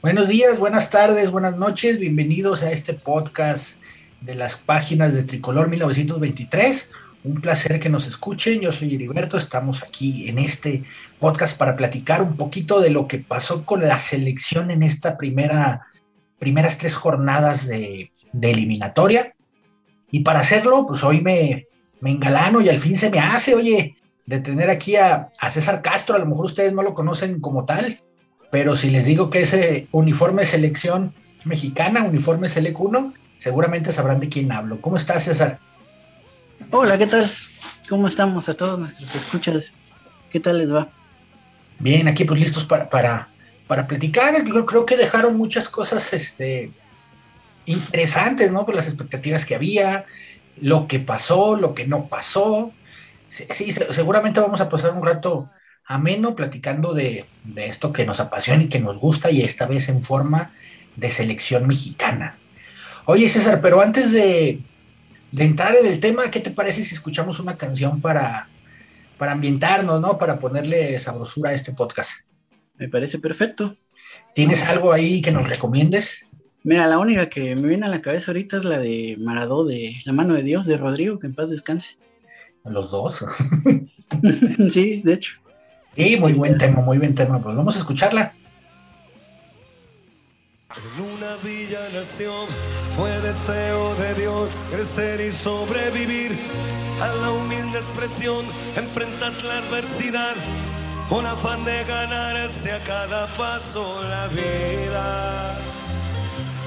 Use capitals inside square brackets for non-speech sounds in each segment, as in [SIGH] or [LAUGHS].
Buenos días, buenas tardes, buenas noches, bienvenidos a este podcast de las páginas de Tricolor 1923. Un placer que nos escuchen, yo soy Heriberto, estamos aquí en este podcast para platicar un poquito de lo que pasó con la selección en esta primera, primeras tres jornadas de, eliminatoria. Y para hacerlo, pues hoy me, engalano y al fin se me hace, oye, de tener aquí a, a César Castro, a lo mejor ustedes no lo conocen como tal, pero si les digo que ese uniforme selección mexicana, uniforme Selec 1, seguramente sabrán de quién hablo. ¿Cómo estás, César? Hola, ¿qué tal? ¿Cómo estamos a todos nuestros escuchas? ¿Qué tal les va? Bien, aquí pues listos para, para, para platicar. Yo creo que dejaron muchas cosas este, interesantes, ¿no? Con las expectativas que había, lo que pasó, lo que no pasó. Sí, seguramente vamos a pasar un rato ameno platicando de, esto que nos apasiona y que nos gusta y esta vez en forma de selección mexicana. Oye César, pero antes de, entrar en el tema, ¿qué te parece si escuchamos una canción para, para ambientarnos, ¿no? Para ponerle sabrosura a este podcast. Me parece perfecto. ¿Tienes algo ahí que nos recomiendes? Mira, la única que me viene a la cabeza ahorita es la de Maradó de La mano de Dios de Rodrigo, que en paz descanse. Los dos. [LAUGHS] sí, de hecho. Sí, muy buen tema, muy buen tema. Pues vamos a escucharla. En una villa nación fue deseo de Dios crecer y sobrevivir a la humilde expresión, enfrentar la adversidad con afán de ganarse a cada paso la vida.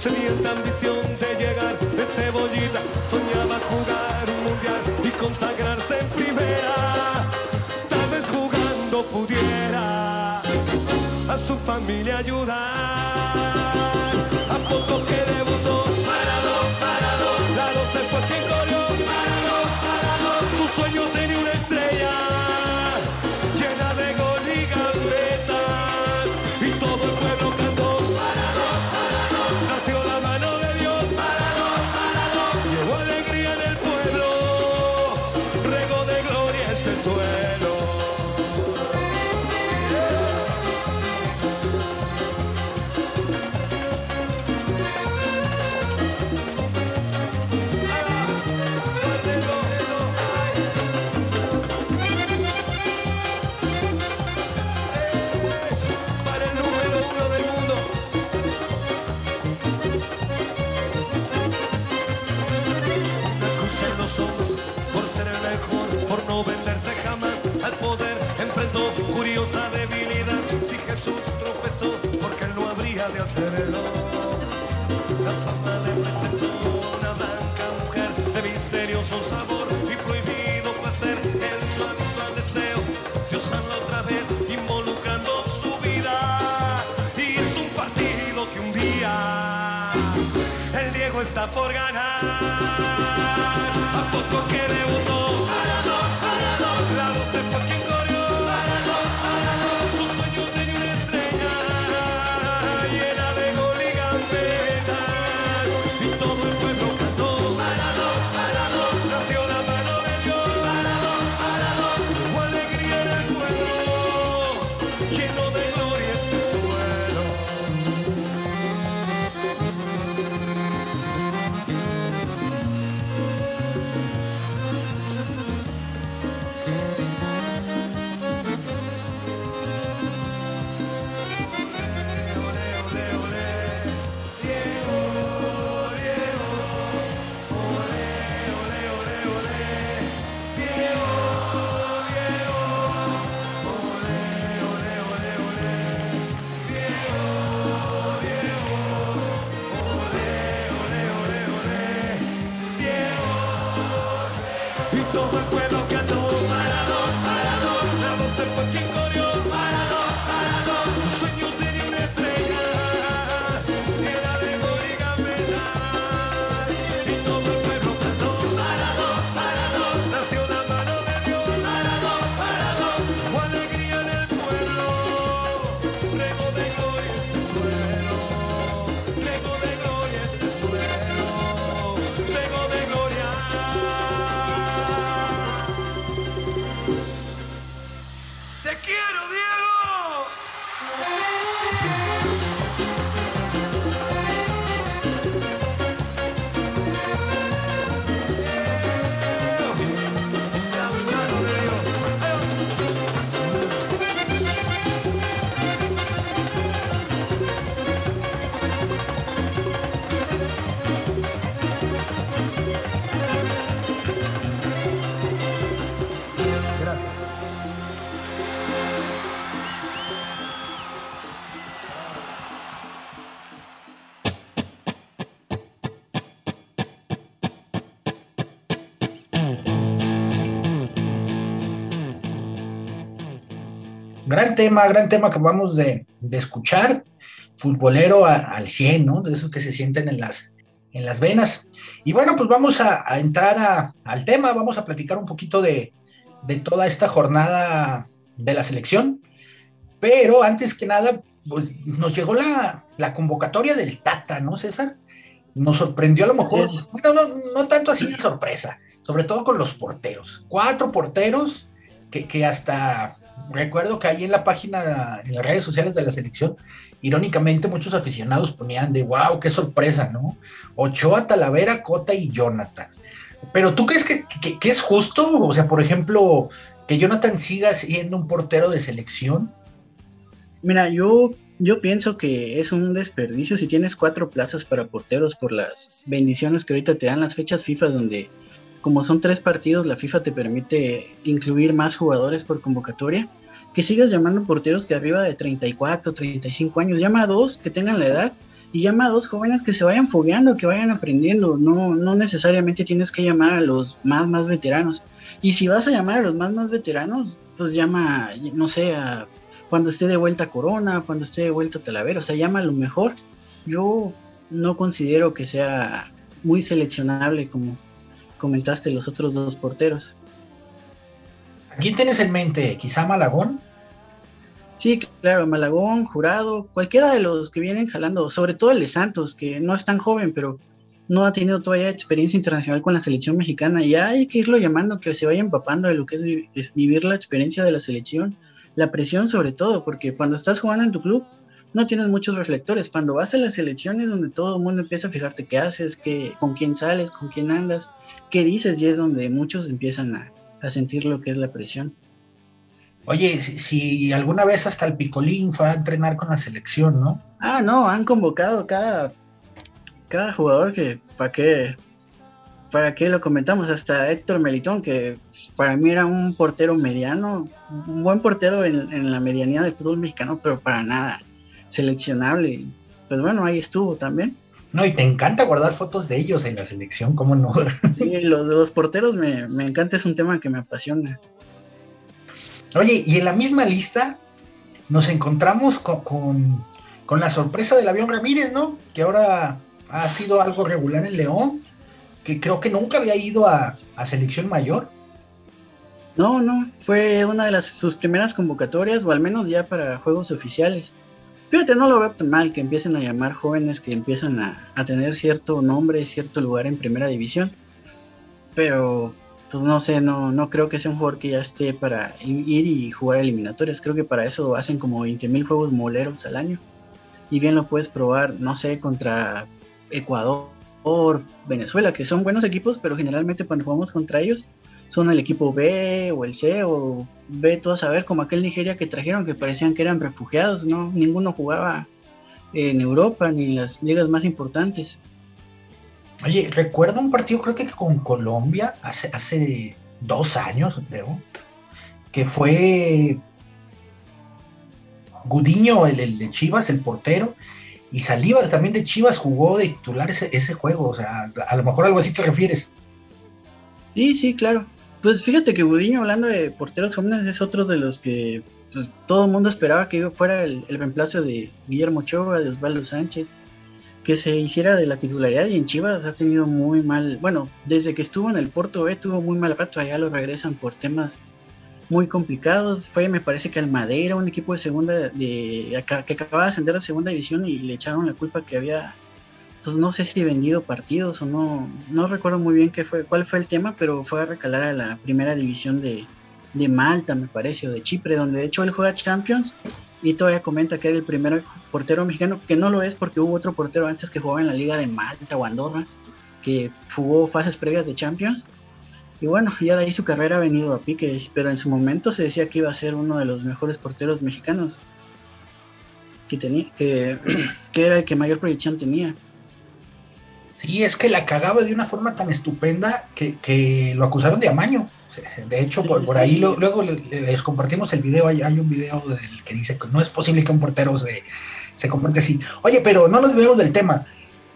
Experiencia, sedienta ambición de llegar de cebollita, soñaba jugar un mundial y consagrarse en primera. Tal vez jugando pudiera a su familia ayudar. A poco que La Gran tema, gran tema que vamos de, escuchar. Futbolero al 100, ¿no? De esos que se sienten en las, en las venas. Y bueno, pues vamos a, entrar al tema, vamos a platicar un poquito de, toda esta jornada de la selección. Pero antes que nada, pues nos llegó la, convocatoria del Tata, ¿no, César? Nos sorprendió a lo mejor, bueno, no, no, tanto así de sorpresa, sobre todo con los porteros. Cuatro porteros que, que hasta recuerdo que ahí en la página, en las redes sociales de la selección, irónicamente muchos aficionados ponían de wow, qué sorpresa, ¿no? Ochoa, Talavera, Cota y Jonathan. Pero ¿tú crees que, es justo? O sea, por ejemplo, que Jonathan siga siendo un portero de selección. Mira, yo, yo pienso que es un desperdicio si tienes cuatro plazas para porteros por las bendiciones que ahorita te dan las fechas FIFA donde como son tres partidos, la FIFA te permite incluir más jugadores por convocatoria que sigas llamando porteros que arriba de 34, 35 años, llama a dos que tengan la edad y llama a dos jóvenes que se vayan fogueando, que vayan aprendiendo, no, no necesariamente tienes que llamar a los más, más veteranos. Y si vas a llamar a los más, más veteranos, pues llama, no sé, a cuando esté de vuelta Corona, cuando esté de vuelta Talavera, o sea, llama a lo mejor. Yo no considero que sea muy seleccionable como comentaste los otros dos porteros. ¿Quién tienes en mente? ¿Quizá Malagón? Sí, claro, Malagón, Jurado, cualquiera de los que vienen jalando, sobre todo el de Santos, que no es tan joven, pero no ha tenido todavía experiencia internacional con la selección mexicana. Ya hay que irlo llamando, que se vaya empapando de lo que es, vivir la experiencia de la selección, la presión sobre todo, porque cuando estás jugando en tu club no tienes muchos reflectores. Cuando vas a las selecciones donde todo el mundo empieza a fijarte qué haces, qué, con quién sales, con quién andas, qué dices, y es donde muchos empiezan a, a sentir lo que es la presión. Oye, si, alguna vez hasta el Picolín fue a entrenar con la selección, ¿no? Ah, no, han convocado cada, cada jugador que, ¿para qué? ¿Para qué lo comentamos? Hasta Héctor Melitón, que para mí era un portero mediano, un buen portero en, en la medianía del fútbol mexicano, pero para nada seleccionable. Pues bueno, ahí estuvo también. No, y te encanta guardar fotos de ellos en la selección, ¿cómo no? [LAUGHS] Sí, los de los porteros me, encanta, es un tema que me apasiona. Oye, y en la misma lista nos encontramos con, la sorpresa del avión Ramírez, ¿no? Que ahora ha sido algo regular en León, que creo que nunca había ido a, a selección mayor. No, no, fue una de las, sus primeras convocatorias, o al menos ya para juegos oficiales. Fíjate, no lo veo tan mal que empiecen a llamar jóvenes que empiezan a, tener cierto nombre, cierto lugar en primera división. Pero, pues no sé, no, no creo que sea un jugador que ya esté para ir y jugar eliminatorias. Creo que para eso hacen como 20 mil juegos moleros al año. Y bien lo puedes probar, no sé, contra Ecuador, Venezuela, que son buenos equipos, pero generalmente cuando jugamos contra ellos son el equipo B o el C o B, todo a saber, como aquel Nigeria que trajeron que parecían que eran refugiados, ¿no? Ninguno jugaba en Europa ni en las ligas más importantes. Oye, recuerdo un partido, creo que con Colombia, hace, hace dos años, creo, que fue Gudiño, el, de Chivas, el portero, y Salívar también de Chivas jugó de titular ese, ese juego, o sea, a lo mejor algo así te refieres. Sí, sí, claro. Pues fíjate que Gudiño, hablando de porteros jóvenes, es otro de los que pues, todo el mundo esperaba que fuera el, reemplazo de Guillermo Ochoa, de Osvaldo Sánchez, que se hiciera de la titularidad y en Chivas ha tenido muy mal, bueno, desde que estuvo en el Porto B tuvo muy mal rato, allá lo regresan por temas muy complicados. Fue, me parece que al Madera, un equipo de segunda, de, que acababa de ascender a segunda división y le echaron la culpa que había pues no sé si vendido partidos o no, no recuerdo muy bien qué fue, cuál fue el tema, pero fue a recalar a la primera división de, de Malta, me parece, o de Chipre, donde de hecho él juega Champions y todavía comenta que era el primer portero mexicano, que no lo es porque hubo otro portero antes que jugaba en la liga de Malta o Andorra, que jugó fases previas de Champions. Y bueno, ya de ahí su carrera ha venido a pique, pero en su momento se decía que iba a ser uno de los mejores porteros mexicanos que, tenía, que, [CLEARS THROAT] que era el que mayor proyección tenía. Sí, es que la cagaba de una forma tan estupenda que, lo acusaron de amaño. De hecho, por, ahí luego les compartimos el video. Hay, un video del que dice que no es posible que un portero se, se comporte así. Oye, pero no nos debemos del tema.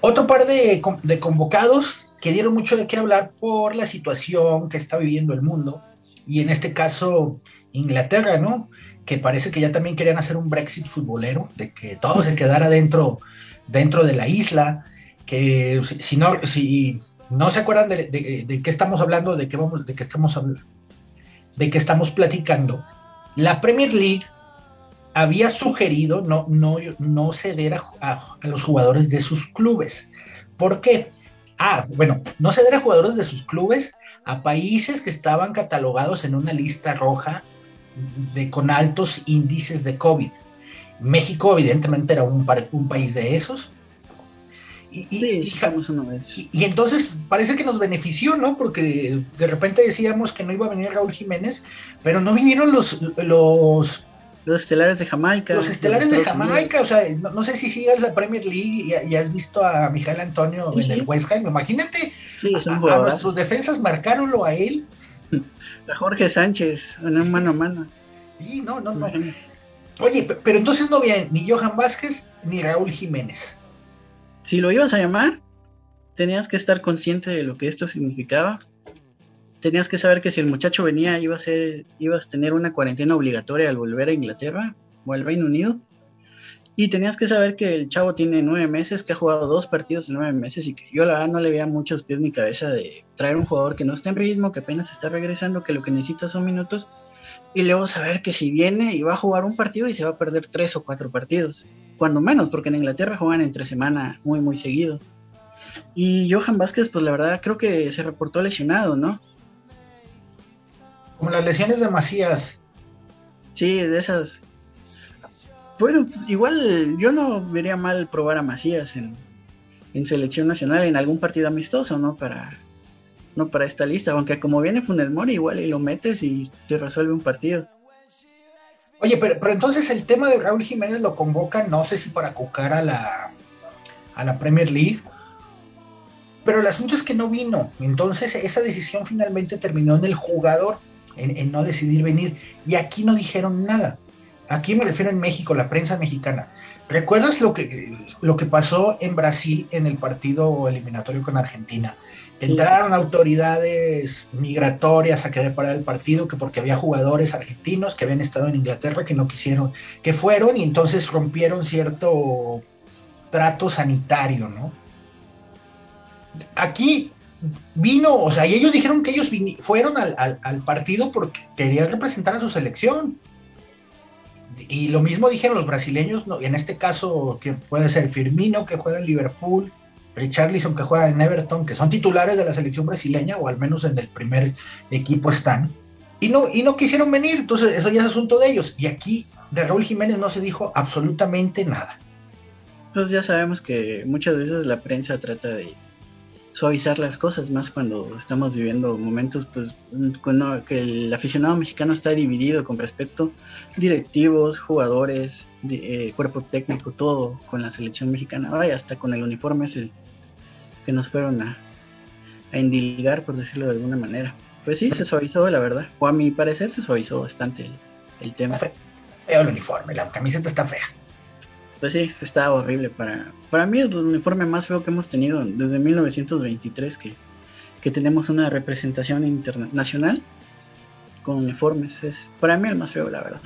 Otro par de, de convocados que dieron mucho de qué hablar por la situación que está viviendo el mundo. Y en este caso, Inglaterra, ¿no? Que parece que ya también querían hacer un Brexit futbolero, de que todo se quedara dentro, dentro de la isla que si, no, si no se acuerdan de, de, qué estamos hablando, de qué, vamos, de qué estamos de qué estamos platicando, la Premier League había sugerido no, no, no ceder a, los jugadores de sus clubes. ¿Por qué? Ah, bueno, no ceder a jugadores de sus clubes a países que estaban catalogados en una lista roja de, con altos índices de COVID. México evidentemente era un, un país de esos, y, y, entonces parece que nos benefició, ¿no? Porque de, repente decíamos que no iba a venir Raúl Jiménez, pero no vinieron los, los los estelares de Jamaica. Los estelares de Jamaica, o sea, no, sé si sigas la Premier League y, has visto a Miguel Antonio en el West Ham. Imagínate, a, nuestros defensas marcarlo a él. [LAUGHS] A Jorge Sánchez, en un mano a mano. Sí, no, no, no. Oye, pero entonces no vienen ni Johan Vázquez ni Raúl Jiménez si lo ibas a llamar, tenías que estar consciente de lo que esto significaba. Tenías que saber que si el muchacho venía, ibas a tener una cuarentena obligatoria al volver a Inglaterra o al Reino Unido. Y tenías que saber que el chavo tiene nueve meses, que ha jugado dos partidos en nueve meses y que yo la verdad no le veía muchos pies ni cabeza de traer un jugador que no está en ritmo, que apenas está regresando, que lo que necesita son minutos. Y luego saber que si viene y va a jugar un partido y se va a perder tres o cuatro partidos cuando menos, porque en Inglaterra juegan entre semana muy, muy seguido. Y Johan Vázquez, pues la verdad creo que se reportó lesionado, ¿no? Como las lesiones de Macías. Sí, de esas. Bueno, igual yo no vería mal probar a Macías en, en selección nacional en algún partido amistoso, ¿no? Para, no para esta lista, aunque como viene Funes Mori igual y lo metes y te resuelve un partido. Oye, pero, pero entonces el tema de Raúl Jiménez lo convoca, no sé si para cocar a la, a la Premier League, pero el asunto es que no vino. Entonces esa decisión finalmente terminó en el jugador, en, no decidir venir. Y aquí no dijeron nada. Aquí me refiero en México, la prensa mexicana. ¿Recuerdas lo que, lo que pasó en Brasil en el partido eliminatorio con Argentina? Entraron autoridades migratorias a querer parar el partido, que porque había jugadores argentinos que habían estado en Inglaterra que no quisieron, que fueron y entonces rompieron cierto trato sanitario, ¿no? Aquí vino, o sea, y ellos dijeron que ellos fueron al, al, partido porque querían representar a su selección. Y lo mismo dijeron los brasileños, en este caso que puede ser Firmino, que juega en Liverpool, Richarlison que juega en Everton, que son titulares de la selección brasileña, o al menos en el primer equipo están, y no, y no quisieron venir, entonces eso ya es asunto de ellos. Y aquí de Raúl Jiménez no se dijo absolutamente nada. Pues ya sabemos que muchas veces la prensa trata de suavizar las cosas, más cuando estamos viviendo momentos pues cuando, que el aficionado mexicano está dividido con respecto directivos, jugadores, eh, cuerpo técnico, todo con la selección mexicana, vaya, hasta con el uniforme ese que nos fueron a, a endilgar, por decirlo de alguna manera. Pues sí, se suavizó, la verdad. O a mi parecer se suavizó bastante el, el tema. Feo el uniforme, la camiseta está fea. Pues sí, está horrible. Para, para mí es el uniforme más feo que hemos tenido desde 1923 que, que tenemos una representación internacional con uniformes. Es para mí el más feo, la verdad.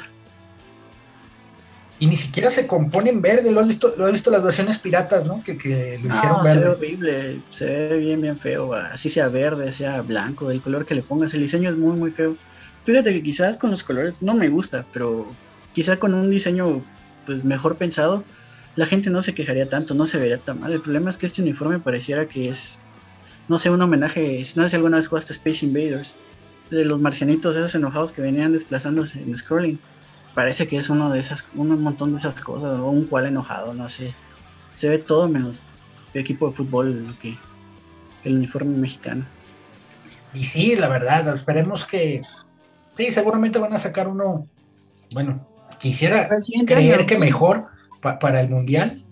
Y ni siquiera se compone en verde, lo has visto, lo has visto las versiones piratas, ¿no? Que, lo hicieron verde. Se ve horrible, se ve bien, bien feo, así sea verde, sea blanco, el color que le pongas, el diseño es muy, muy feo. Fíjate que quizás con los colores no me gusta, pero quizás con un diseño pues mejor pensado, la gente no se quejaría tanto, no se vería tan mal. El problema es que este uniforme pareciera que es, no sé, un homenaje, no sé si alguna vez jugaste Space Invaders, de los marcianitos esos enojados que venían desplazándose en scrolling. Parece que es uno de esas, un montón de esas cosas, o un cual enojado, no sé. Se ve todo menos el equipo de fútbol, lo que el uniforme mexicano. Y sí, la verdad, esperemos que sí, seguramente van a sacar uno, bueno, quisiera creer que mejor para el mundial.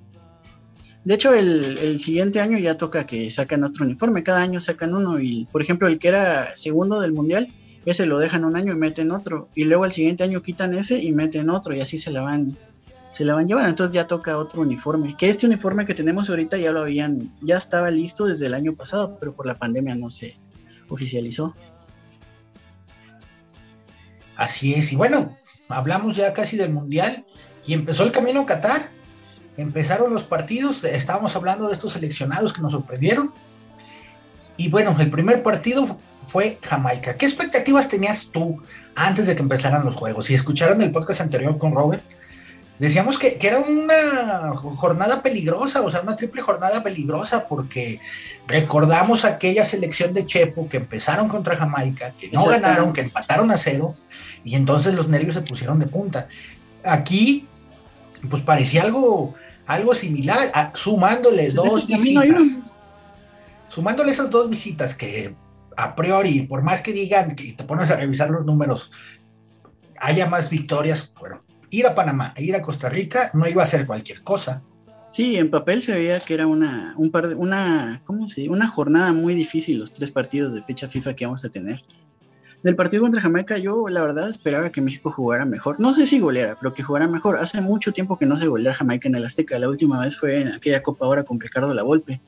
De hecho, el, el, siguiente año ya toca que sacan otro uniforme. Cada año sacan uno. Y, por ejemplo, el que era segundo del mundial, ese lo dejan un año y meten otro. Y luego el siguiente año quitan ese y meten otro. Y así se la van, se la van llevando. Entonces ya toca otro uniforme. Que este uniforme que tenemos ahorita ya lo habían, ya estaba listo desde el año pasado, pero por la pandemia no se oficializó. Así es. Y bueno, hablamos ya casi del mundial. Y empezó el camino a Qatar empezaron los partidos, estábamos hablando de estos seleccionados que nos sorprendieron. Y bueno, el primer partido fue Jamaica. ¿Qué expectativas tenías tú antes de que empezaran los juegos? Si escucharon el podcast anterior con Robert, decíamos que, era una jornada peligrosa, o sea, una triple jornada peligrosa, porque recordamos aquella selección de Chepo que empezaron contra Jamaica, que no ganaron, que empataron a cero, y entonces los nervios se pusieron de punta. Aquí, pues parecía algo algo similar, sumándole dos visitas. Sumándole esas dos visitas que a priori, por más que digan que te pones a revisar los números, haya más victorias, bueno, ir a Panamá e ir a Costa Rica no iba a ser cualquier cosa. Sí, en papel se veía que era una, un par de, una, ¿cómo se Una jornada muy difícil los tres partidos de fecha FIFA que vamos a tener. Del partido contra Jamaica, yo la verdad esperaba que México jugara mejor. No sé si goleara, pero que jugara mejor. Hace mucho tiempo que no se golea Jamaica en el Azteca. La última vez fue en aquella Copa ahora con Ricardo Lavolpe.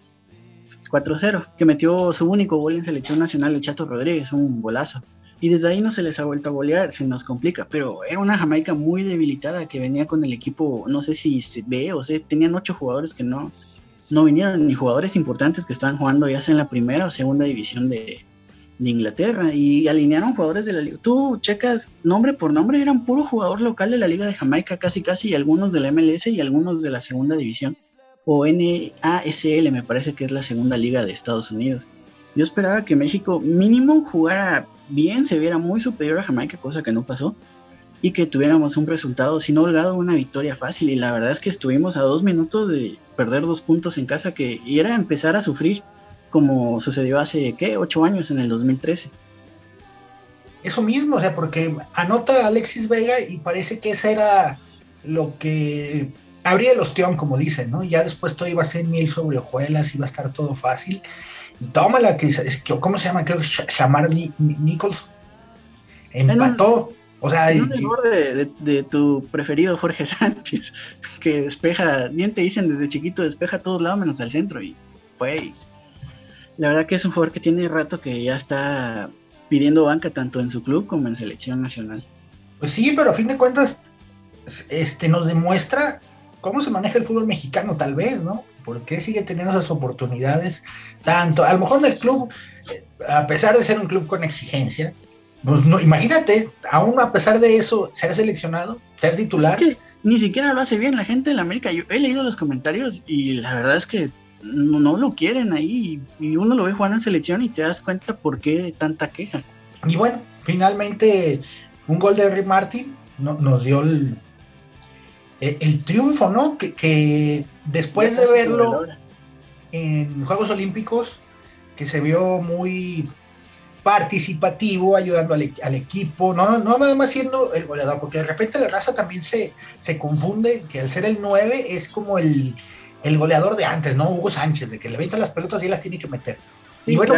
4-0, que metió su único gol en selección nacional el Chato Rodríguez, un golazo. Y desde ahí no se les ha vuelto a golear, se nos complica. Pero era una Jamaica muy debilitada que venía con el equipo, no sé si se ve o sea, tenían ocho jugadores que no, no vinieron, ni jugadores importantes que estaban jugando ya sea en la primera o segunda división de, de Inglaterra y alinearon jugadores de la liga. Tú checas nombre por nombre, eran puro jugador local de la Liga de Jamaica, casi casi, y algunos de la MLS y algunos de la segunda división, o NASL, me parece que es la segunda liga de Estados Unidos. Yo esperaba que México mínimo jugara bien, se viera muy superior a Jamaica, cosa que no pasó, y que tuviéramos un resultado, si holgado, una victoria fácil. Y la verdad es que estuvimos a dos minutos de perder dos puntos en casa, que era empezar a sufrir como sucedió hace, ¿qué? Ocho años, en el 2013. Eso mismo, o sea, porque anota Alexis Vega y parece que ese era lo que abría el ostión, como dicen, ¿no? Ya después todo iba a ser mil sobre hojuelas, iba a estar todo fácil. Y tómala, que, que ¿cómo se llama? Creo que Shamar Nichols empató. o sea, un error de, de, tu preferido Jorge [LAUGHS] Sánchez, que despeja, bien te dicen desde chiquito, despeja a todos lados menos al centro y fue la verdad que es un jugador que tiene rato que ya está pidiendo banca tanto en su club como en selección nacional. Pues sí, pero a fin de cuentas este, nos demuestra cómo se maneja el fútbol mexicano, tal vez, ¿no? ¿Por qué sigue teniendo esas oportunidades? Tanto, a lo mejor en el club, eh, a pesar de ser un club con exigencia, pues no, imagínate, aún a pesar de eso, ser seleccionado, ser titular. Es que ni siquiera lo hace bien la gente de la América. Yo he leído los comentarios y la verdad es que no, lo quieren ahí y uno lo ve jugando en selección y te das cuenta por qué tanta queja. Y bueno, finalmente un gol de Rick Martin nos dio el, el, triunfo, ¿no? Que, después de verlo en Juegos Olímpicos, que se vio muy participativo, ayudando al, equipo, no, no nada más siendo el goleador, porque de repente la raza también se, se confunde, que al ser el 9 es como el, el goleador de antes, ¿no? Hugo Sánchez, de que le avienta las pelotas y las tiene que meter. y bueno,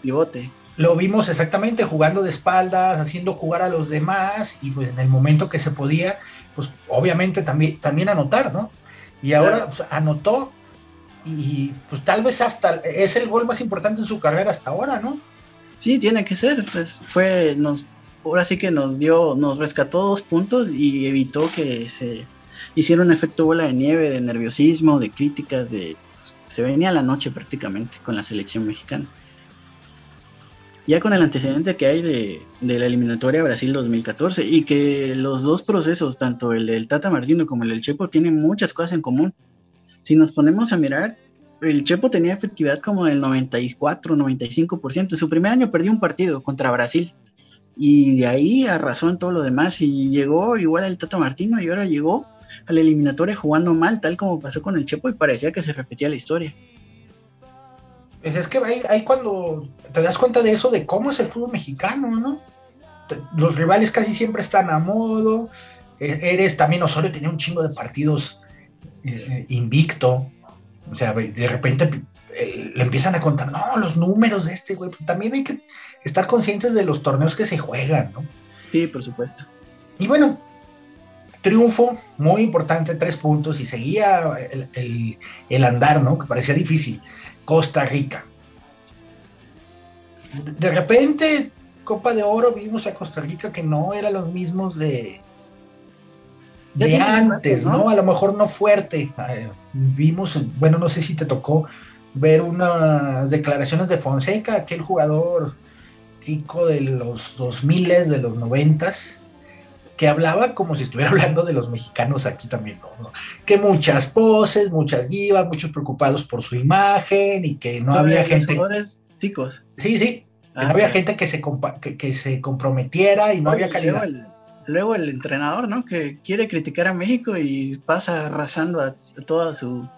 pivote. lo vimos exactamente jugando de espaldas, haciendo jugar a los demás y pues en el momento que se podía, pues obviamente también, también anotar, ¿no? Y ahora pues, anotó y pues tal vez hasta es el gol más importante en su carrera hasta ahora, ¿no? Sí, tiene que ser, pues fue, nos, ahora sí que nos dio, nos rescató dos puntos y evitó que se hiciera un efecto bola de nieve, de nerviosismo, de críticas, de se venía la noche prácticamente con la selección mexicana. Ya con el antecedente que hay de, de la eliminatoria Brasil 2014 y que los dos procesos, tanto el del Tata Martino como el del Chepo, tienen muchas cosas en común. Si nos ponemos a mirar, el Chepo tenía efectividad como del 94, 95%. En su primer año perdió un partido contra Brasil. Y de ahí arrasó en todo lo demás. Y llegó igual el Tata Martino y ahora llegó al eliminatorio jugando mal, tal como pasó con el Chepo, y parecía que se repetía la historia. Pues es que ahí, cuando te das cuenta de eso, de cómo es el fútbol mexicano, ¿no? Los rivales casi siempre están a modo. E, eres también Osorio tenía un chingo de partidos eh, invicto. O sea, de repente eh, le empiezan a contar, no, los números de este güey. También hay que estar conscientes de los torneos que se juegan, ¿no? Sí, por supuesto. Y bueno, triunfo muy importante, tres puntos, y seguía el, andar, ¿no? Que parecía difícil. Costa Rica. De repente, Copa de Oro, vimos a Costa Rica que no eran los mismos de, de antes, ¿no? A lo mejor no fuerte. Vimos, bueno, no sé si te tocó ver unas declaraciones de Fonseca, aquel jugador tico de los 2000, de los 90 que hablaba como si estuviera [LAUGHS] hablando de los mexicanos aquí también, ¿no? Que muchas poses, muchas divas, muchos preocupados por su imagen y que no había gente. Ticos. Sí, sí. Que no ah, había gente que se, que, se comprometiera y no había calidad. Luego el, entrenador, ¿no? Que quiere criticar a México y pasa arrasando a, toda su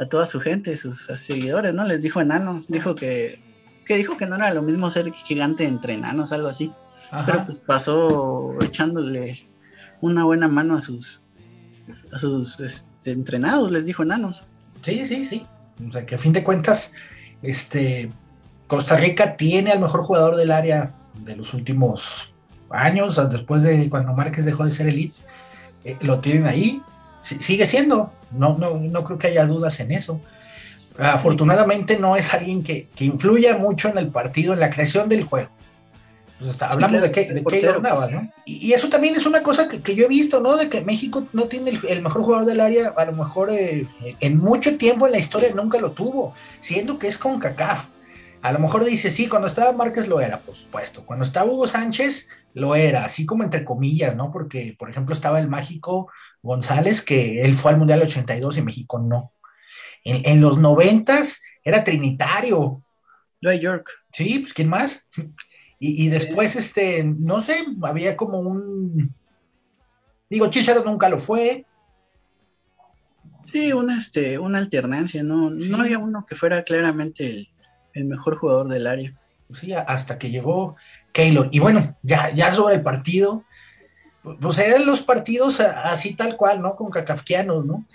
a toda su gente, sus seguidores, ¿no? Les dijo enanos, dijo que, que dijo que no era lo mismo ser gigante entre enanos, algo así. Pero pues pasó echándole una buena mano a sus a sus este, entrenados, les dijo enanos. Sí, sí, sí. O sea que a fin de cuentas, este Costa Rica tiene al mejor jugador del área de los últimos años, después de cuando Márquez dejó de ser elite, eh, lo tienen ahí, sigue siendo, no, no, no creo que haya dudas en eso. Afortunadamente no es alguien que, que influya mucho en el partido, en la creación del juego. Pues hablamos de, que, de pues, ¿no? Y, eso también es una cosa que, yo he visto, ¿no? De que México no tiene el, mejor jugador del área, a lo mejor eh, en mucho tiempo en la historia nunca lo tuvo, siendo que es con CACAF. A lo mejor dice, sí, cuando estaba Márquez lo era, por supuesto. Cuando estaba Hugo Sánchez, lo era, así como entre comillas, ¿no? Porque, por ejemplo, estaba el mágico González, que él fue al Mundial 82 y México no. En, en los 90 era trinitario. Lloyd York. Sí, pues ¿quién más? Y, después, este, no sé, había como un. Digo, Chicharo nunca lo fue. Sí, una, este, una alternancia, ¿no? No había uno que fuera claramente el, mejor jugador del área. Sí, hasta que llegó Keylor. Y bueno, ya, ya sobre el partido, pues eran los partidos así tal cual, ¿no? Con Kafkianos, ¿no?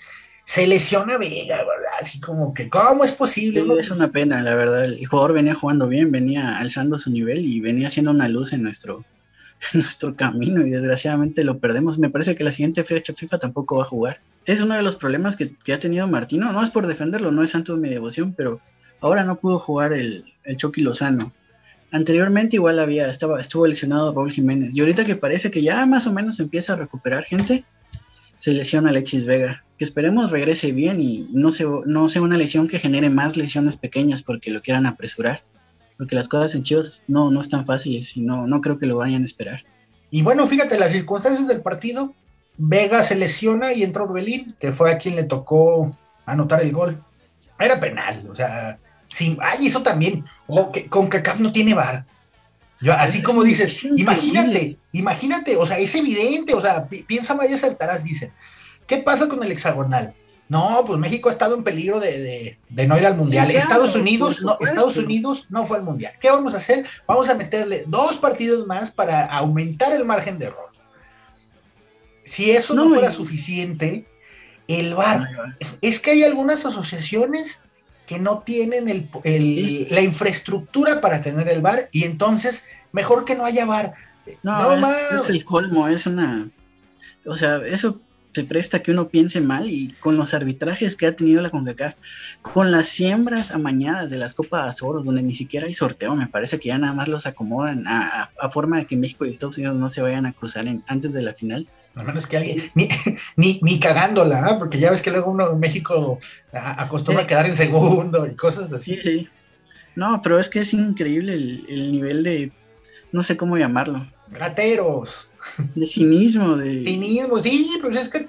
se lesiona Vega, ¿verdad? Así como que, ¿cómo es posible? es una pena, la verdad. El jugador venía jugando bien, venía alzando su nivel y venía haciendo una luz en nuestro, [LAUGHS] nuestro camino y desgraciadamente lo perdemos. Me parece que la siguiente fecha FIFA tampoco va a jugar. Es uno de los problemas que, ha tenido Martino. No es por defenderlo, no es santo de mi devoción, pero ahora no pudo jugar el, el Chucky Lozano. Anteriormente igual había, estaba, estuvo lesionado Raúl Jiménez. Y ahorita que parece que ya más o menos empieza a recuperar gente, se lesiona Alexis Vega que esperemos regrese bien y no, se, no sea una lesión que genere más lesiones pequeñas porque lo quieran apresurar. Porque las cosas en Chivas no, no están fáciles y no, no creo que lo vayan a esperar. Y bueno, fíjate, las circunstancias del partido, Vega se lesiona y entra Orbelín, que fue a quien le tocó anotar el gol. Era penal, o sea, sin, ay, eso también, o que, con CACAF no tiene bar. así como dices, imagínate, imagínate, o sea, es evidente, o sea, piensa Maya Saltarás, dice, ¿Qué pasa con el hexagonal? No, pues México ha estado en peligro de, no ir al mundial. Estados Unidos, no, Estados Unidos no fue al mundial. ¿Qué vamos a hacer? Vamos a meterle dos partidos más para aumentar el margen de error. Si eso no, fuera suficiente, el VAR. Es que hay algunas asociaciones que no tienen el, la infraestructura para tener el VAR y entonces mejor que no haya VAR. No, es, es el colmo, es una. O sea, eso se presta que uno piense mal y con los arbitrajes que ha tenido la CONCACAF, con las siembras amañadas de las Copas Oro, donde ni siquiera hay sorteo, me parece que ya nada más los acomodan a, forma de que México y Estados Unidos no se vayan a cruzar en, antes de la final. A menos que alguien, [LAUGHS] ni, ni, cagándola, ¿ah? porque ya ves que luego uno en México acostumbra a quedar en segundo y cosas así. Sí, sí. No, pero es que es increíble el, el nivel de, no sé cómo llamarlo. Grateros. De cinismo. De cinismo, sí, pero es que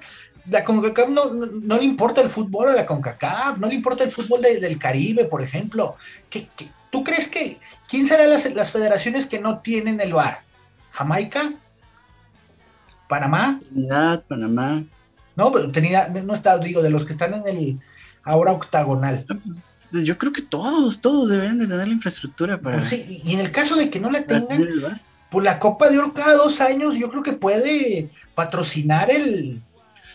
la CONCACAF no, no, le importa el fútbol a la CONCACAF, no le importa el fútbol del Caribe, por ejemplo. ¿Qué, tú crees que quién serán las, las, federaciones que no tienen el VAR? ¿Jamaica? ¿Panamá? Trinidad, Panamá. No, pero tenía, no está, digo, de los que están en el ahora octagonal. Ah, pues, pues, yo creo que todos, todos deberían de tener la infraestructura para. Pues sí, y en el caso de que no la tengan, pues la Copa de Oro cada dos años yo creo que puede patrocinar el,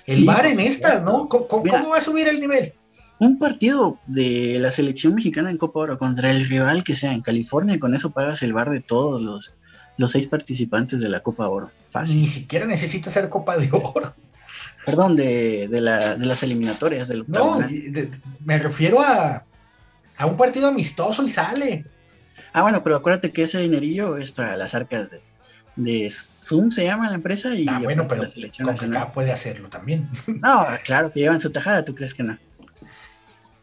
el bar en esta, ¿no? ¿Cómo, va a subir el nivel? Un partido de la selección mexicana en Copa Oro contra el rival que sea en California, con eso pagas el bar de todos los, los seis participantes de la Copa Oro. Fácil. Ni siquiera necesita ser Copa de Oro. Perdón, de, de, la, de las eliminatorias. Del no, me refiero a, a un partido amistoso y sale. Ah, bueno, pero acuérdate que ese dinerillo es para las arcas de, de Zoom, se llama la empresa. Y ah, bueno, pero la selección puede hacerlo también. [LAUGHS] No, claro que llevan su tajada, ¿tú crees que no?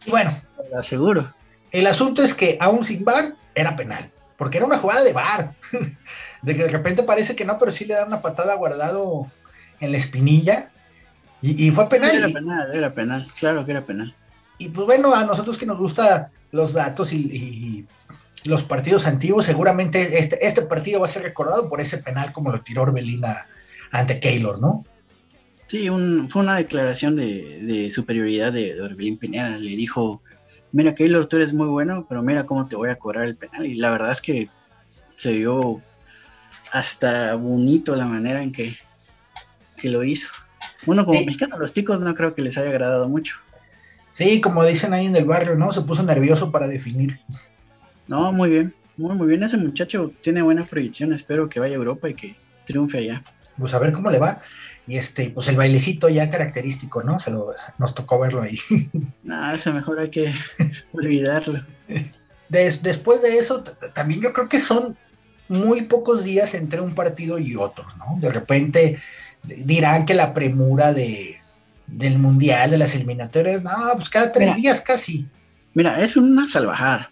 Y bueno. Lo aseguro. El asunto es que aún sin bar era penal, porque era una jugada de bar. [LAUGHS] de que de repente parece que no, pero sí le da una patada guardado en la espinilla. Y, fue penal. Era penal, era penal, claro que era penal. Y pues bueno, a nosotros que nos gusta los datos y los partidos antiguos, seguramente este, este partido va a ser recordado por ese penal como lo tiró Orbelina ante Keylor, ¿no? Sí, fue una declaración de, superioridad de, Orbelín Pineda. Le dijo, mira Keylor, tú eres muy bueno, pero mira cómo te voy a cobrar el penal. Y la verdad es que se vio hasta bonito la manera en que, que lo hizo. Uno como mexicano, los ticos no creo que les haya agradado mucho. Sí, como dicen ahí en el barrio, ¿no? Se puso nervioso para definir. No, muy bien, muy, muy bien. Ese muchacho tiene buena proyección. Espero que vaya a Europa y que triunfe allá. Pues a ver cómo le va. Y este, pues el bailecito ya característico, ¿no? Se lo, nos tocó verlo ahí. [LAUGHS] No, eso mejor hay que olvidarlo. después de eso, también yo creo que son muy pocos días entre un partido y otro, ¿no? De repente dirán que la premura de, del mundial, de las eliminatorias, no, pues cada tres días casi. Mira, es una salvajada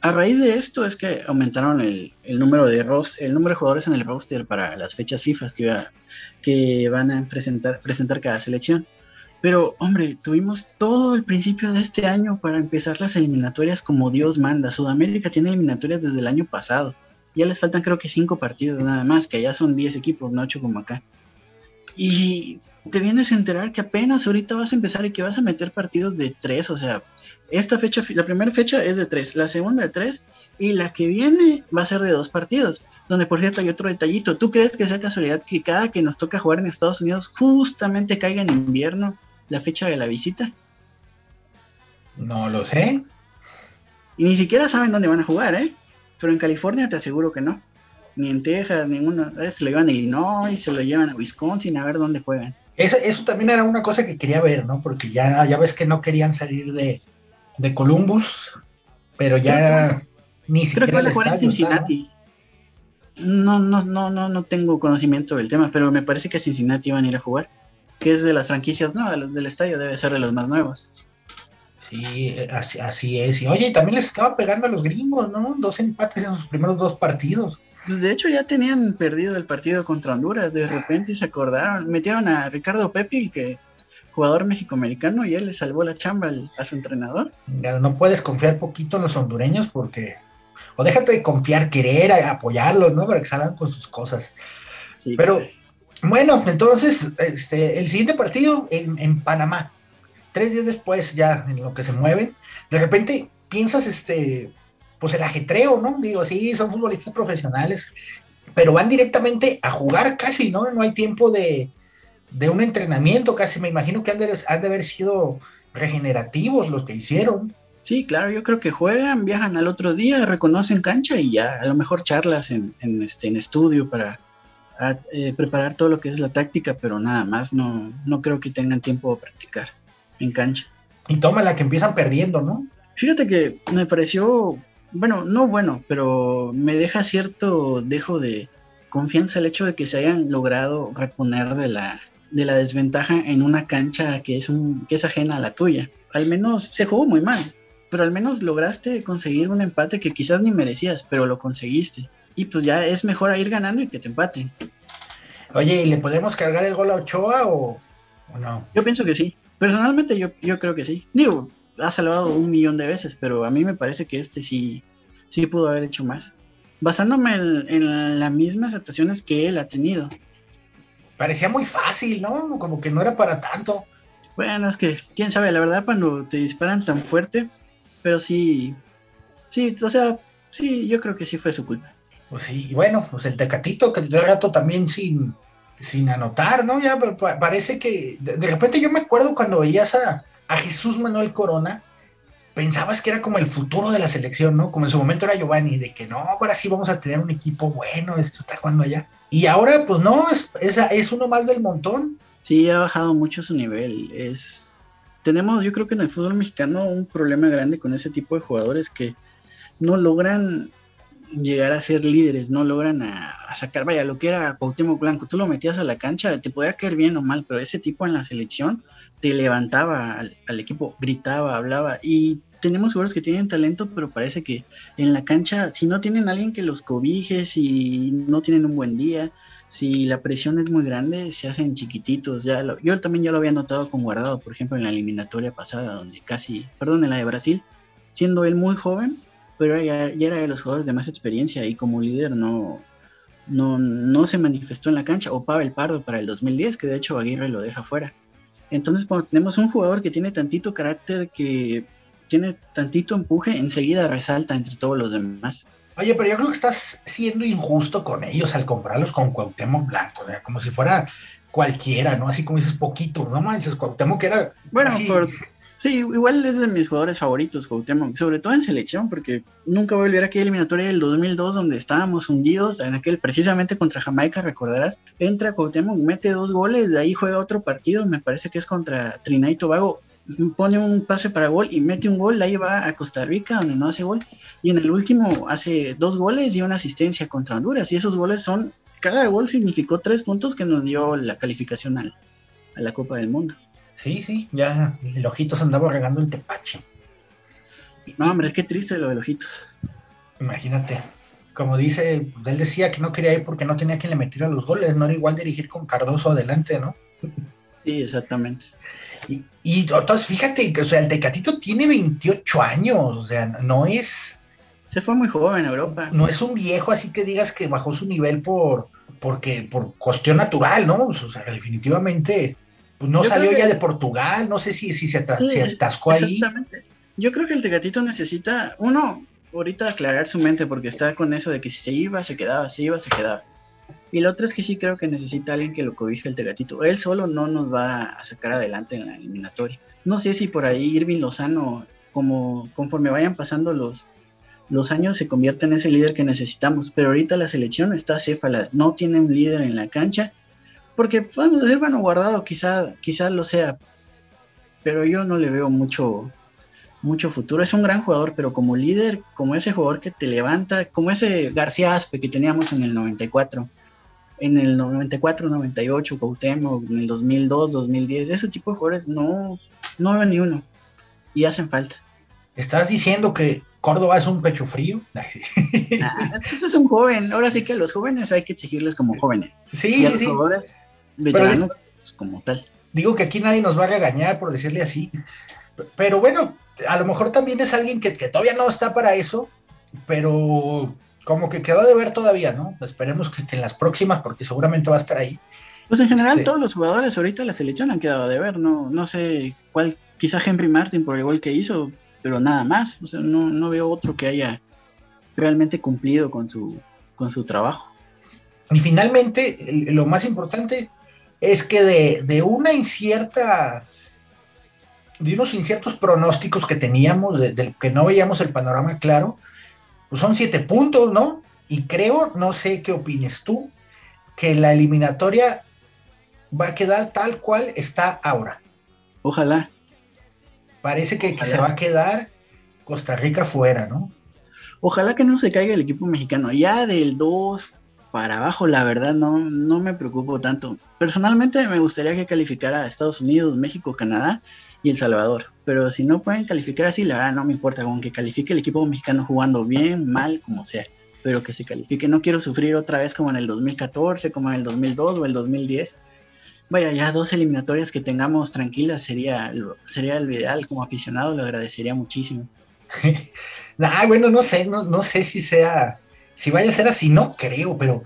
a raíz de esto es que aumentaron el, número de el número de jugadores en el roster para las fechas FIFA que, que van a presentar, presentar cada selección. Pero, hombre, tuvimos todo el principio de este año para empezar las eliminatorias como Dios manda. Sudamérica tiene eliminatorias desde el año pasado. Ya les faltan creo que cinco partidos nada más, que allá son 10 equipos, no ocho como acá. Y te vienes a enterar que apenas ahorita vas a empezar y que vas a meter partidos de tres, o sea, esta fecha, la primera fecha es de tres, la segunda de tres y la que viene va a ser de dos partidos. Donde, por cierto, hay otro detallito. ¿Tú crees que sea casualidad que cada que nos toca jugar en Estados Unidos justamente caiga en invierno la fecha de la visita? No lo sé. Y ni siquiera saben dónde van a jugar, ¿eh? Pero en California te aseguro que no. Ni en Texas, ninguna. Se lo llevan a Illinois, se lo llevan a Wisconsin a ver dónde juegan. Eso, eso también era una cosa que quería ver, ¿no? Porque ya, ya ves que no querían salir de, de Columbus, pero ya ni siquiera. Creo que van a jugar en Cincinnati. ¿no? no, no, no, no tengo conocimiento del tema, pero me parece que Cincinnati van a ir a jugar. Que es de las franquicias no, del estadio, debe ser de los más nuevos. Sí, así, así es. Y oye, también les estaba pegando a los gringos, ¿no? Dos empates en sus primeros dos partidos. Pues de hecho ya tenían perdido el partido contra Honduras, de repente se acordaron, metieron a Ricardo Pepi, que jugador mexicoamericano y él le salvó la chamba a su entrenador. No puedes confiar poquito en los hondureños porque, o déjate de confiar, querer apoyarlos, ¿no? Para que salgan con sus cosas. Sí, Pero, bueno, entonces, este, el siguiente partido en, en, Panamá, tres días después ya en lo que se mueven, de repente piensas, este, pues el ajetreo, ¿no? Digo, sí, son futbolistas profesionales, pero van directamente a jugar casi, ¿no? No hay tiempo de, de un entrenamiento casi, me imagino que han de, haber sido regenerativos los que hicieron. Sí, claro, yo creo que juegan, viajan al otro día, reconocen cancha y ya a lo mejor charlas en, este, en estudio para eh, preparar todo lo que es la táctica, pero nada más, no, no creo que tengan tiempo de practicar en cancha. Y toma la que empiezan perdiendo, ¿no? Fíjate que me pareció, bueno, no bueno, pero me deja cierto dejo de confianza el hecho de que se hayan logrado reponer de la, de la desventaja en una cancha que es, un, que es ajena a la tuya. Al menos se jugó muy mal, pero al menos lograste conseguir un empate que quizás ni merecías, pero lo conseguiste. Y pues ya es mejor ir ganando y que te empaten. Oye, ¿y le podemos cargar el gol a Ochoa o, no? Yo pienso que sí. Personalmente yo, yo creo que sí. Digo, ha salvado un millón de veces, pero a mí me parece que este sí, sí pudo haber hecho más. Basándome en, en las mismas actuaciones que él ha tenido. Parecía muy fácil, ¿no? Como que no era para tanto. Bueno, es que, quién sabe, la verdad, cuando te disparan tan fuerte, pero sí, sí, o sea, sí, yo creo que sí fue su culpa. Pues sí, y bueno, pues el Tecatito, que de rato también sin, sin anotar, ¿no? Ya parece que, de, repente yo me acuerdo cuando veías a, a Jesús Manuel Corona, pensabas que era como el futuro de la selección, ¿no? Como en su momento era Giovanni, de que no, ahora sí vamos a tener un equipo bueno, esto está jugando allá. Y ahora, pues no, es, es, es uno más del montón. Sí, ha bajado mucho su nivel. Es, tenemos, yo creo que en el fútbol mexicano, un problema grande con ese tipo de jugadores que no logran llegar a ser líderes, no logran a, sacar, vaya, lo que era Cuauhtémoc Blanco, tú lo metías a la cancha, te podía caer bien o mal, pero ese tipo en la selección te levantaba al, equipo, gritaba, hablaba, y tenemos jugadores que tienen talento, pero parece que en la cancha, si no tienen alguien que los cobije, si no tienen un buen día, si la presión es muy grande, se hacen chiquititos. Ya yo también ya lo había notado con Guardado, por ejemplo, en la eliminatoria pasada, donde casi, perdón, en la de Brasil, siendo él muy joven, pero ya, era de los jugadores de más experiencia y como líder no, no, no se manifestó en la cancha. O Pavel Pardo para el 2010, que de hecho Aguirre lo deja fuera. Entonces, cuando tenemos un jugador que tiene tantito carácter, que tiene tantito empuje, enseguida resalta entre todos los demás. Oye, pero yo creo que estás siendo injusto con ellos al comprarlos con Cuauhtémoc Blanco, como si fuera cualquiera, ¿no? Así como dices poquito, no manches, Cuauhtémoc era... Bueno, sí, igual es de mis jugadores favoritos, Cuauhtémoc, sobre todo en selección, porque nunca voy a olvidar aquella eliminatoria del 2002 donde estábamos hundidos, en aquel precisamente contra Jamaica, recordarás, entra Cuauhtémoc, mete dos goles, de ahí juega otro partido, me parece que es contra Trinidad y Tobago, pone un pase para gol y mete un gol, ahí va a Costa Rica donde no hace gol y en el último hace dos goles y una asistencia contra Honduras y esos goles son, cada gol significó tres puntos que nos dio la calificación a la Copa del Mundo. Sí, sí, ya el Ojitos andaba regando el tepache. No, hombre, es que triste lo de Ojitos. Imagínate, como dice, él decía que no quería ir porque no tenía quien le metiera los goles, no era igual dirigir con Cardoso adelante, ¿no? Sí, exactamente. Y, entonces, fíjate, que, o sea, el Tecatito tiene 28 años, o sea, no es... Se fue muy joven en Europa. No es un viejo así que digas que bajó su nivel por, porque, por cuestión natural, ¿no? O sea, definitivamente pues no salió ya de Portugal, no sé si, si se, atascó ahí. Exactamente. Yo creo que el Tecatito necesita, uno, ahorita aclarar su mente porque está con eso de que si se iba, se quedaba, se iba, se quedaba. Y lo otro es que sí creo que necesita alguien que lo cobije el Tegatito. Él solo no nos va a sacar adelante en la eliminatoria. No sé si por ahí Irving Lozano, como conforme vayan pasando los, los años, se convierte en ese líder que necesitamos. Pero ahorita la selección está céfala, no tiene un líder en la cancha. Porque a decir, bueno, guardado quizá, quizá lo sea. Pero yo no le veo mucho, mucho futuro. Es un gran jugador, pero como líder, como ese jugador que te levanta, como ese García Aspe que teníamos en el 94 en el 94, 98, Cuauhtémoc, en el 2002, 2010, ese tipo de jugadores no, no veo ni uno y hacen falta. ¿Estás diciendo que Córdoba es un pecho frío? [LAUGHS] Nah, pues es un joven, ahora sí que a los jóvenes hay que exigirles como jóvenes. Sí, y sí. jugadores veteranos pues, como tal. Digo que aquí nadie nos va a regañar por decirle así, pero bueno, a lo mejor también es alguien que, que todavía no está para eso, pero como que quedó de ver todavía, ¿no? Esperemos que, en las próximas, porque seguramente va a estar ahí. Pues en general este todos los jugadores ahorita la selección han quedado de ver, no, no sé cuál, quizá Henry Martin por el gol que hizo, pero nada más, o sea, no, no veo otro que haya realmente cumplido con su, con su trabajo. Y finalmente, lo más importante es que de, de, una incierta, de unos inciertos pronósticos que teníamos, de, que no veíamos el panorama claro, pues son siete puntos, ¿no? Y creo, no sé qué opines tú, que la eliminatoria va a quedar tal cual está ahora. Ojalá. Parece que, que se va a quedar Costa Rica fuera, ¿no? Ojalá que no se caiga el equipo mexicano. Ya del 2 para abajo, la verdad, no, no me preocupo tanto. Personalmente me gustaría que calificara a Estados Unidos, México, Canadá y El Salvador. Pero si no pueden calificar así, la verdad no me importa. Con que califique el equipo mexicano jugando bien, mal, como sea. Pero que se califique. No quiero sufrir otra vez como en el 2014, como en el 2002 o el 2010. Vaya, ya dos eliminatorias que tengamos tranquilas sería, sería el ideal. Como aficionado lo agradecería muchísimo. [LAUGHS] ah, bueno, no sé, no, no sé si sea, si vaya a ser así, no creo, pero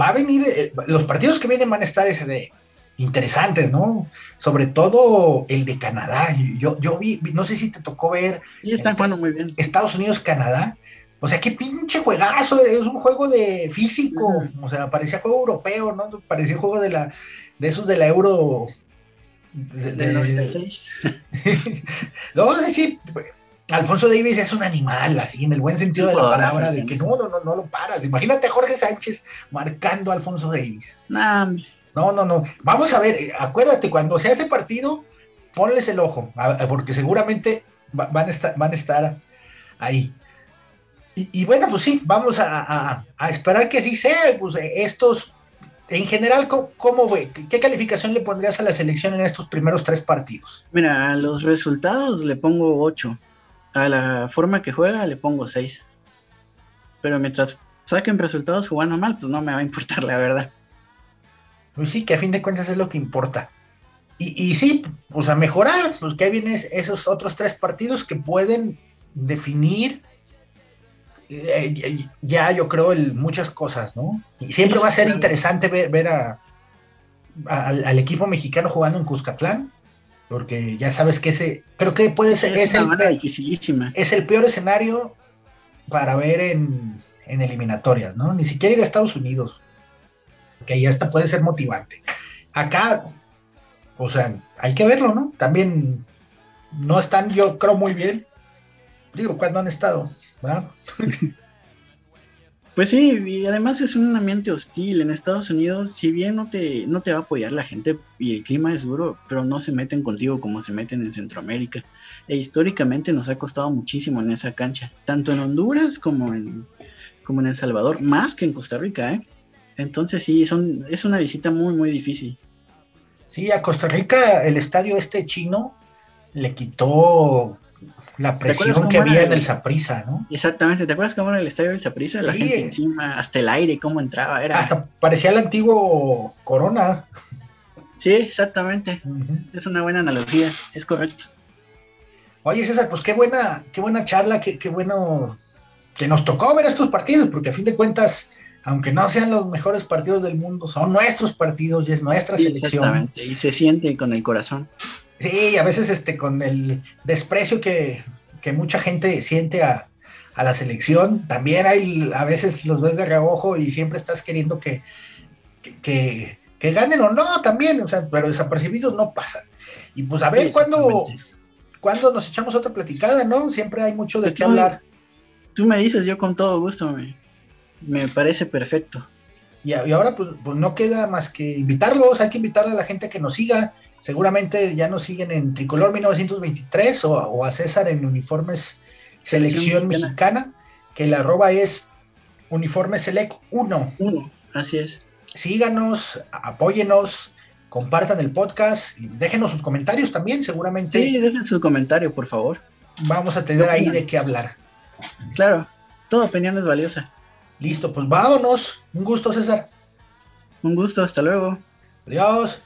va a venir, eh, los partidos que vienen van a estar ese interesantes, ¿no? Sobre todo el de Canadá. Yo, yo vi, no sé si te tocó ver. Sí, están jugando muy bien. Estados Unidos, Canadá. O sea, qué pinche juegazo, es un juego de físico, o sea, parecía juego europeo, ¿no? Parecía juego de la, de esos de la Euro. De, de 96. [LAUGHS] no sé si Alfonso Davis es un animal, así en el buen sentido de la palabra, de que no, no, no, no lo paras. Imagínate a Jorge Sánchez marcando a Alfonso Davis. no, no, no. Vamos a ver, eh, acuérdate, cuando sea ese partido, ponles el ojo, porque seguramente van a estar, van a estar ahí. Y, bueno, pues sí, vamos a, esperar que así sea. Pues eh, estos, en general, ¿cómo, fue? ¿Qué calificación le pondrías a la selección en estos primeros tres partidos? Mira, a los resultados le pongo 8 a la forma que juega le pongo 6. Pero mientras saquen resultados jugando mal, pues no me va a importar, la verdad. Pues sí, que a fin de cuentas es lo que importa. Y, y sí, pues a mejorar, pues que vienen esos otros tres partidos que pueden definir eh, ya yo creo muchas cosas, ¿no? Y siempre va a ser interesante ver, a, al, equipo mexicano jugando en Cuscatlán porque ya sabes que ese, creo que puede ser, es, el, dificilísima. es el peor escenario para ver en, eliminatorias, ¿no? Ni siquiera ir a Estados Unidos, que ya hasta puede ser motivante. Acá, o sea, hay que verlo, ¿no? También no están, yo creo, muy bien. Digo, cuando han estado? ¿verdad? [LAUGHS] Pues sí, y además es un ambiente hostil. En Estados Unidos, si bien no te, no te va a apoyar la gente y el clima es duro, pero no se meten contigo como se meten en Centroamérica. E históricamente nos ha costado muchísimo en esa cancha, tanto en Honduras como en, como en El Salvador, más que en Costa Rica, ¿eh? Entonces sí, son, es una visita muy, muy difícil. Sí, a Costa Rica el estadio este chino le quitó la presión que había en el Saprisa, ¿no? Exactamente, ¿te acuerdas cómo era el estadio del Saprisa? La gente encima, hasta el aire, cómo entraba. Era... Hasta parecía el antiguo Corona. Sí, exactamente. Es una buena analogía, es correcto. Oye, César, pues qué buena, qué buena charla, qué, qué bueno que nos tocó ver estos partidos, porque a fin de cuentas, aunque no sean los mejores partidos del mundo, son nuestros partidos y es nuestra selección. Exactamente, y se siente con el corazón. Sí, a veces este, con el desprecio que, mucha gente siente a, la selección, también hay, a veces los ves de reojo y siempre estás queriendo que, que, ganen o no, también, o sea, pero desapercibidos no pasan. Y pues a ver cuándo, cuando nos echamos otra platicada, ¿no? Siempre hay mucho de qué hablar. Tú me dices, yo con todo gusto, me, me parece perfecto. Y, y ahora pues, pues, no queda más que invitarlos, hay que invitarle a la gente que nos siga, Seguramente ya nos siguen en Tricolor 1923 o, a César en Uniformes Selección Mexicana, que la arroba es Uniforme Select 1. así es. Síganos, apóyenos, compartan el podcast, y déjenos sus comentarios también, seguramente. Sí, dejen su comentario, por favor. Vamos a tener ahí de qué hablar. Claro, toda opinión es valiosa. Listo, pues vámonos. Un gusto, César. Un gusto, hasta luego. Adiós.